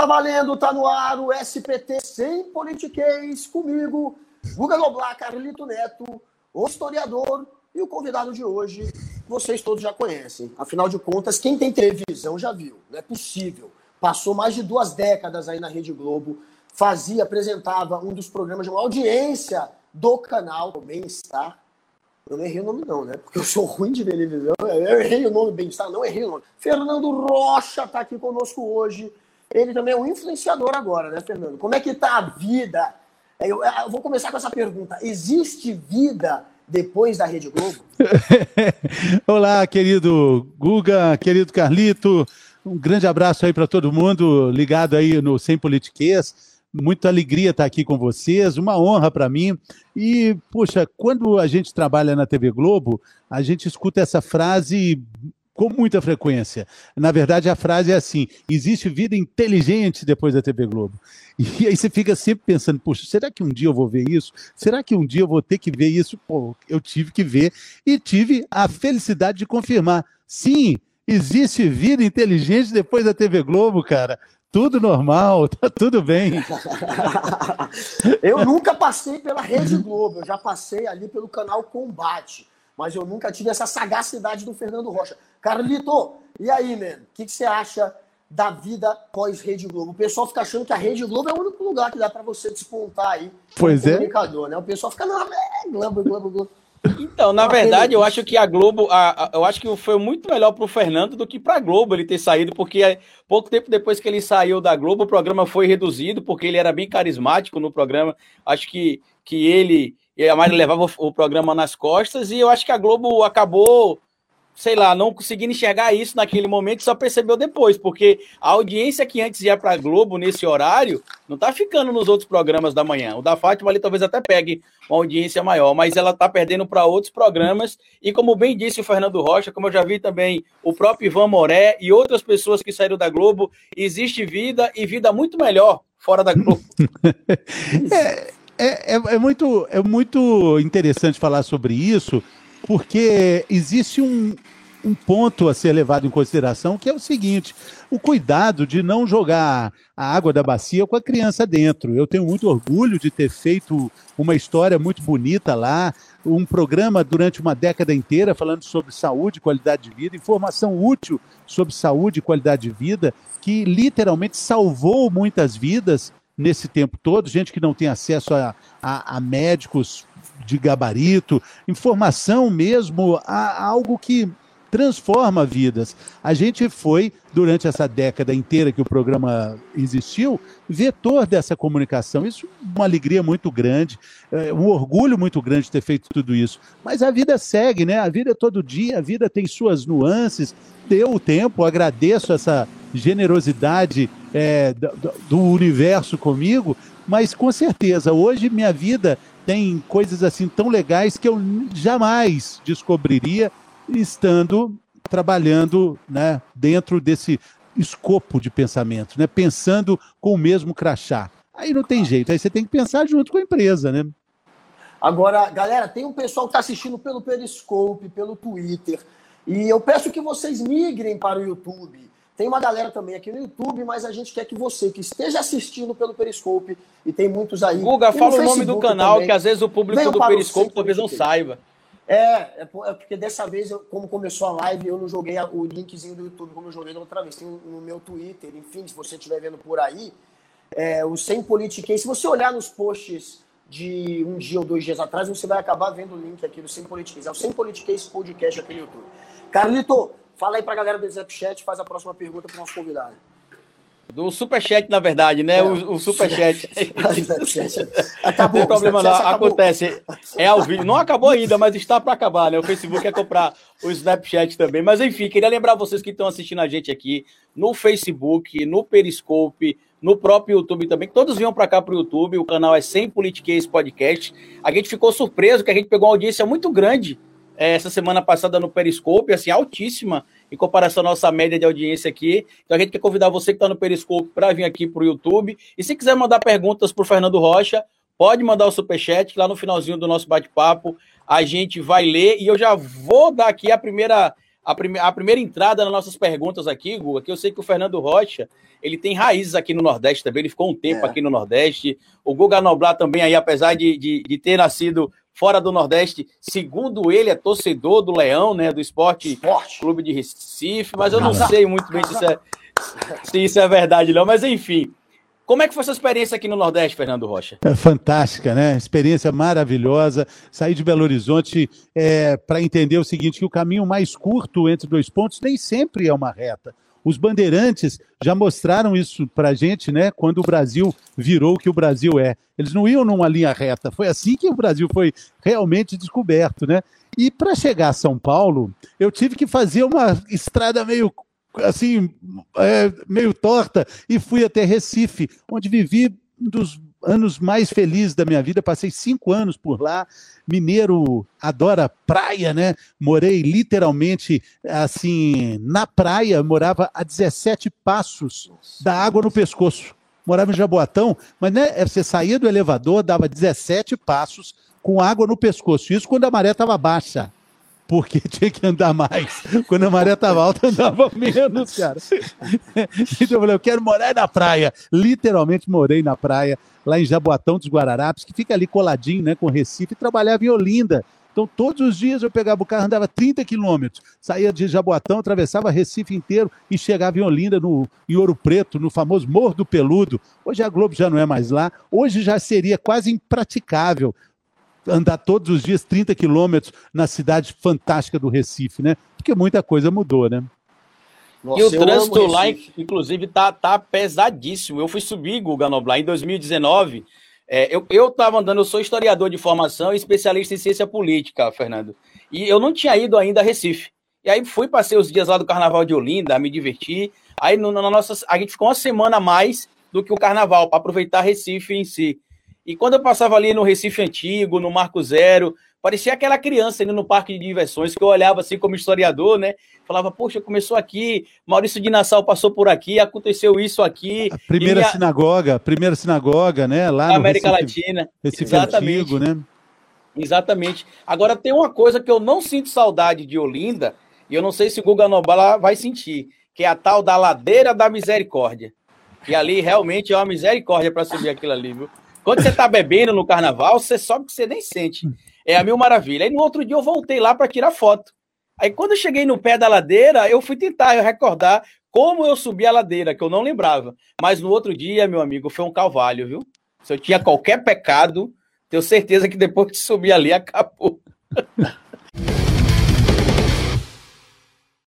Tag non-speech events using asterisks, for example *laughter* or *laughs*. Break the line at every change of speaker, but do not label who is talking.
Tá valendo, tá no ar o SPT sem politiquês comigo, Guga Noblar, Carlito Neto, o historiador e o convidado de hoje, vocês todos já conhecem. Afinal de contas, quem tem televisão já viu, não é possível. Passou mais de duas décadas aí na Rede Globo, fazia, apresentava um dos programas de maior audiência do canal, Bem-Estar. Eu não errei o nome não, né? Porque eu sou ruim de televisão, eu errei o nome Bem-Estar, não errei o nome. Fernando Rocha está aqui conosco hoje ele também é um influenciador agora, né, Fernando? Como é que está a vida? Eu, eu, vou começar com essa pergunta. Existe vida depois da Rede Globo? *laughs*
Olá, querido Guga, querido Carlito. Um grande abraço aí para todo mundo ligado aí no Sem Politiquês. Muita alegria estar aqui com vocês, uma honra para mim. E, poxa, quando a gente trabalha na TV Globo, a gente escuta essa frase com muita frequência. Na verdade, a frase é assim: existe vida inteligente depois da TV Globo. E aí você fica sempre pensando, poxa, será que um dia eu vou ver isso? Será que um dia eu vou ter que ver isso? Pô, eu tive que ver e tive a felicidade de confirmar. Sim, existe vida inteligente depois da TV Globo, cara. Tudo normal, *laughs* tá tudo bem. *laughs*
eu nunca passei pela Rede Globo, eu já passei ali pelo canal Combate mas eu nunca tive essa sagacidade do Fernando Rocha. Carlito, e aí, man? O que, que você acha da vida pós-Rede Globo? O pessoal fica achando que a Rede Globo é o único lugar que dá para você despontar aí
pois é.
comunicador, né? O pessoal fica, não, é, Globo, Globo, Globo.
Então, na verdade, eu acho que a Globo, a, a, eu acho que foi muito melhor para o Fernando do que para a Globo ele ter saído, porque é, pouco tempo depois que ele saiu da Globo, o programa foi reduzido, porque ele era bem carismático no programa. Acho que, que ele e a Mari levava o programa nas costas, e eu acho que a Globo acabou, sei lá, não conseguindo enxergar isso naquele momento, só percebeu depois, porque a audiência que antes ia para a Globo nesse horário não está ficando nos outros programas da manhã. O da Fátima ali talvez até pegue uma audiência maior, mas ela está perdendo para outros programas, e como bem disse o Fernando Rocha, como eu já vi também o próprio Ivan Moré e outras pessoas que saíram da Globo, existe vida e vida muito melhor fora da Globo. *laughs*
é, é, é, é, muito, é muito interessante falar sobre isso, porque existe um, um ponto a ser levado em consideração, que é o seguinte: o cuidado de não jogar a água da bacia com a criança dentro. Eu tenho muito orgulho de ter feito uma história muito bonita lá, um programa durante uma década inteira falando sobre saúde qualidade de vida, informação útil sobre saúde e qualidade de vida, que literalmente salvou muitas vidas nesse tempo todo, gente que não tem acesso a, a, a médicos de gabarito, informação mesmo, a, a algo que transforma vidas. A gente foi, durante essa década inteira que o programa existiu, vetor dessa comunicação. Isso é uma alegria muito grande, é, um orgulho muito grande de ter feito tudo isso. Mas a vida segue, né? A vida é todo dia, a vida tem suas nuances. Deu o tempo, agradeço essa generosidade é, do, do universo comigo, mas com certeza, hoje minha vida tem coisas assim tão legais que eu jamais descobriria estando trabalhando né, dentro desse escopo de pensamento, né, pensando com o mesmo crachá. Aí não tem jeito, aí você tem que pensar junto com a empresa, né?
Agora, galera, tem um pessoal que está assistindo pelo Periscope, pelo Twitter, e eu peço que vocês migrem para o YouTube. Tem uma galera também aqui no YouTube, mas a gente quer que você que esteja assistindo pelo Periscope, e tem muitos aí.
Guga, fala o nome do canal, também, que às vezes o público do Periscope talvez não saiba.
É, é, é porque dessa vez, eu, como começou a live, eu não joguei o linkzinho do YouTube como eu joguei da outra vez. Tem no meu Twitter, enfim, se você estiver vendo por aí, é, o Sem Politiquês. Se você olhar nos posts de um dia ou dois dias atrás, você vai acabar vendo o link aqui do Sem Politiquês. É o Sem Politiquês Podcast aqui no YouTube. Carlito, fala aí pra galera do Snapchat, faz a próxima pergunta pro nosso convidado.
Do Superchat, na verdade, né? É, o, o Superchat. *laughs* acabou. Não tem problema não, acontece. É ao vivo. Não acabou ainda, mas está para acabar, né? O Facebook quer comprar o Snapchat também. Mas enfim, queria lembrar vocês que estão assistindo a gente aqui no Facebook, no Periscope, no próprio YouTube também, que todos vinham para cá para o YouTube. O canal é Sem Politiquês Podcast. A gente ficou surpreso que a gente pegou uma audiência muito grande essa semana passada no Periscope, assim, altíssima em comparação à nossa média de audiência aqui. Então a gente quer convidar você que está no Periscope para vir aqui para o YouTube. E se quiser mandar perguntas para o Fernando Rocha, pode mandar o superchat, que lá no finalzinho do nosso bate-papo a gente vai ler. E eu já vou dar aqui a primeira, a, prime a primeira entrada nas nossas perguntas aqui, Guga, que eu sei que o Fernando Rocha, ele tem raízes aqui no Nordeste também, ele ficou um tempo é. aqui no Nordeste. O Guga Noblar também aí, apesar de, de, de, ter nascido fora do Nordeste, segundo ele, é torcedor do Leão, né, do Esporte, Esporte. Clube de Recife, mas eu não sei muito bem se isso é, se isso é verdade não, mas enfim... Como é que foi essa experiência aqui no Nordeste, Fernando Rocha?
É fantástica, né? Experiência maravilhosa. Saí de Belo Horizonte é, para entender o seguinte: que o caminho mais curto entre dois pontos nem sempre é uma reta. Os bandeirantes já mostraram isso para gente, né? Quando o Brasil virou o que o Brasil é. Eles não iam numa linha reta. Foi assim que o Brasil foi realmente descoberto, né? E para chegar a São Paulo, eu tive que fazer uma estrada meio assim, é, meio torta, e fui até Recife, onde vivi um dos anos mais felizes da minha vida. Passei cinco anos por lá. Mineiro adora praia, né? Morei literalmente assim na praia, morava a 17 passos da água no pescoço. Morava em Jaboatão, mas né, você saía do elevador, dava 17 passos com água no pescoço. Isso quando a maré estava baixa porque *laughs* tinha que andar mais. Quando a maré estava alta, andava menos, cara. Então eu falei, eu quero morar na praia. Literalmente morei na praia, lá em Jaboatão dos Guararapes, que fica ali coladinho, né, com Recife, e trabalhava em Olinda. Então, todos os dias eu pegava o carro, andava 30 quilômetros, saía de Jaboatão, atravessava Recife inteiro e chegava em Olinda, no, em Ouro Preto, no famoso Morro do Peludo. Hoje a Globo já não é mais lá, hoje já seria quase impraticável andar todos os dias 30 quilômetros na cidade fantástica do Recife, né? Porque muita coisa mudou, né?
Nossa, e o trânsito lá, inclusive, tá, tá pesadíssimo. Eu fui subir, Guga Noblar, em 2019. É, eu, eu tava andando, eu sou historiador de formação e especialista em ciência política, Fernando. E eu não tinha ido ainda a Recife. E aí fui, passei os dias lá do Carnaval de Olinda, me diverti. Aí no, na nossa, a gente ficou uma semana a mais do que o Carnaval, para aproveitar Recife em si. E quando eu passava ali no Recife Antigo, no Marco Zero, parecia aquela criança indo no parque de diversões que eu olhava assim como historiador, né? Falava, poxa, começou aqui, Maurício de Nassau passou por aqui, aconteceu isso aqui.
A primeira minha... sinagoga, primeira sinagoga, né? Lá
na América Recife, Latina.
Recife Exatamente. Antigo, né?
Exatamente. Agora tem uma coisa que eu não sinto saudade de Olinda, e eu não sei se o Guga Nobala vai sentir, que é a tal da Ladeira da Misericórdia. E ali realmente é uma misericórdia para subir aquilo ali, viu? Quando você tá bebendo no carnaval, você sobe que você nem sente. É a mil maravilha. Aí no outro dia eu voltei lá para tirar foto. Aí quando eu cheguei no pé da ladeira, eu fui tentar recordar como eu subi a ladeira, que eu não lembrava. Mas no outro dia, meu amigo, foi um calvário, viu? Se eu tinha qualquer pecado, tenho certeza que depois de subir ali, acabou. *laughs*